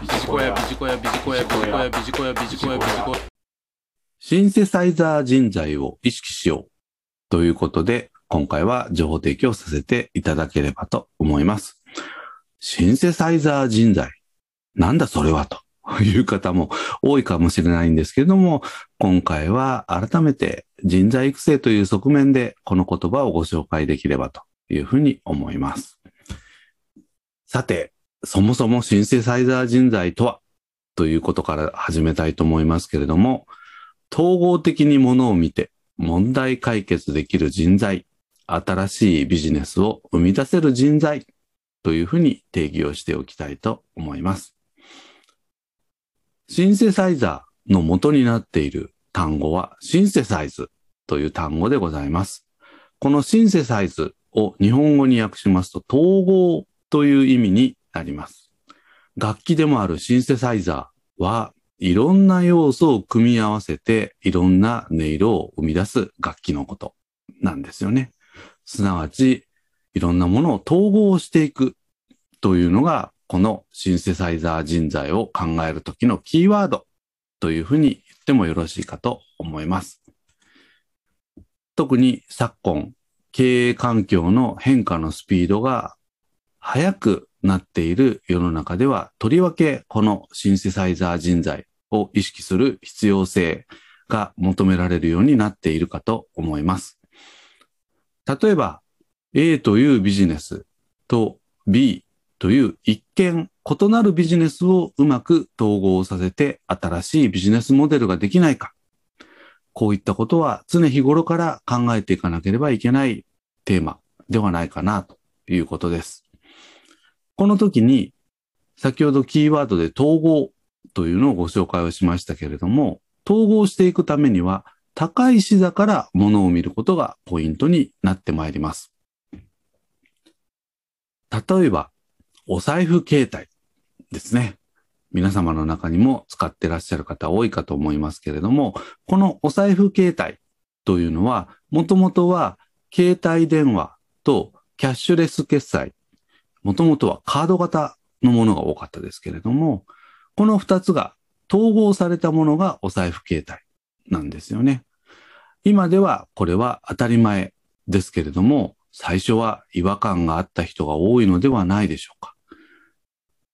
ビジコヤビジコヤビジコヤビジコヤビジコヤビジコヤビジコヤシンセサイザー人材を意識しようということで、今回は情報提供させていただければと思います。シンセサイザー人材。なんだそれはという方も多いかもしれないんですけれども、今回は改めて人材育成という側面でこの言葉をご紹介できればというふうに思います。さて、そもそもシンセサイザー人材とは？ということから始めたいと思いますけれども、統合的にものを見て問題解決できる人材、新しいビジネスを生み出せる人材というふうに定義をしておきたいと思います。シンセサイザーの元になっている単語はシンセサイズという単語でございます。このシンセサイズを日本語に訳しますと統合という意味になります。楽器でもあるシンセサイザーはいろんな要素を組み合わせていろんな音色を生み出す楽器のことなんですよね。すなわちいろんなものを統合していくというのがこのシンセサイザー人材を考えるときのキーワードというふうに言ってもよろしいかと思います。特に昨今経営環境の変化のスピードが速くなっている世の中では、とりわけこのシンセサイザー人材を意識する必要性が求められるようになっているかと思います。例えば、A というビジネスと B という一見異なるビジネスをうまく統合させて新しいビジネスモデルができないか。こういったことは常日頃から考えていかなければいけないテーマではないかなということです。この時に、先ほどキーワードで統合というのをご紹介をしましたけれども、統合していくためには、高い視座からものを見ることがポイントになってまいります。例えば、お財布携帯ですね。皆様の中にも使ってらっしゃる方多いかと思いますけれども、このお財布携帯というのは、もともとは携帯電話とキャッシュレス決済もともとはカード型のものが多かったですけれども、この二つが統合されたものがお財布携帯なんですよね。今ではこれは当たり前ですけれども、最初は違和感があった人が多いのではないでしょうか。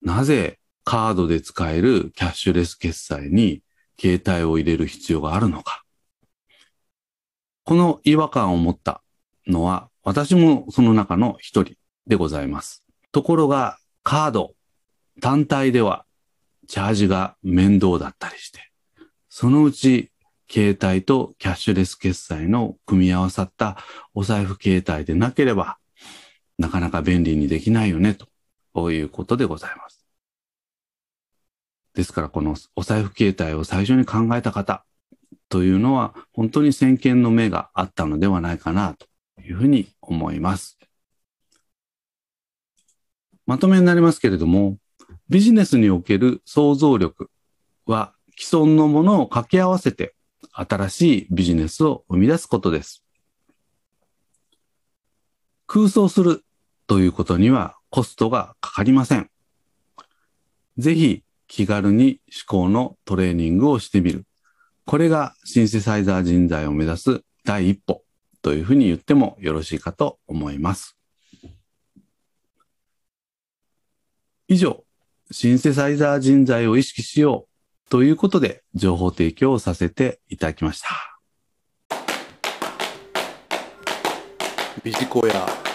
なぜカードで使えるキャッシュレス決済に携帯を入れる必要があるのか。この違和感を持ったのは私もその中の一人でございます。ところが、カード単体ではチャージが面倒だったりして、そのうち携帯とキャッシュレス決済の組み合わさったお財布携帯でなければ、なかなか便利にできないよね、ということでございます。ですから、このお財布携帯を最初に考えた方というのは、本当に先見の目があったのではないかな、というふうに思います。まとめになりますけれども、ビジネスにおける想像力は既存のものを掛け合わせて新しいビジネスを生み出すことです。空想するということにはコストがかかりません。ぜひ気軽に思考のトレーニングをしてみる。これがシンセサイザー人材を目指す第一歩というふうに言ってもよろしいかと思います。以上、シンセサイザー人材を意識しようということで情報提供をさせていただきました。ビジコヤ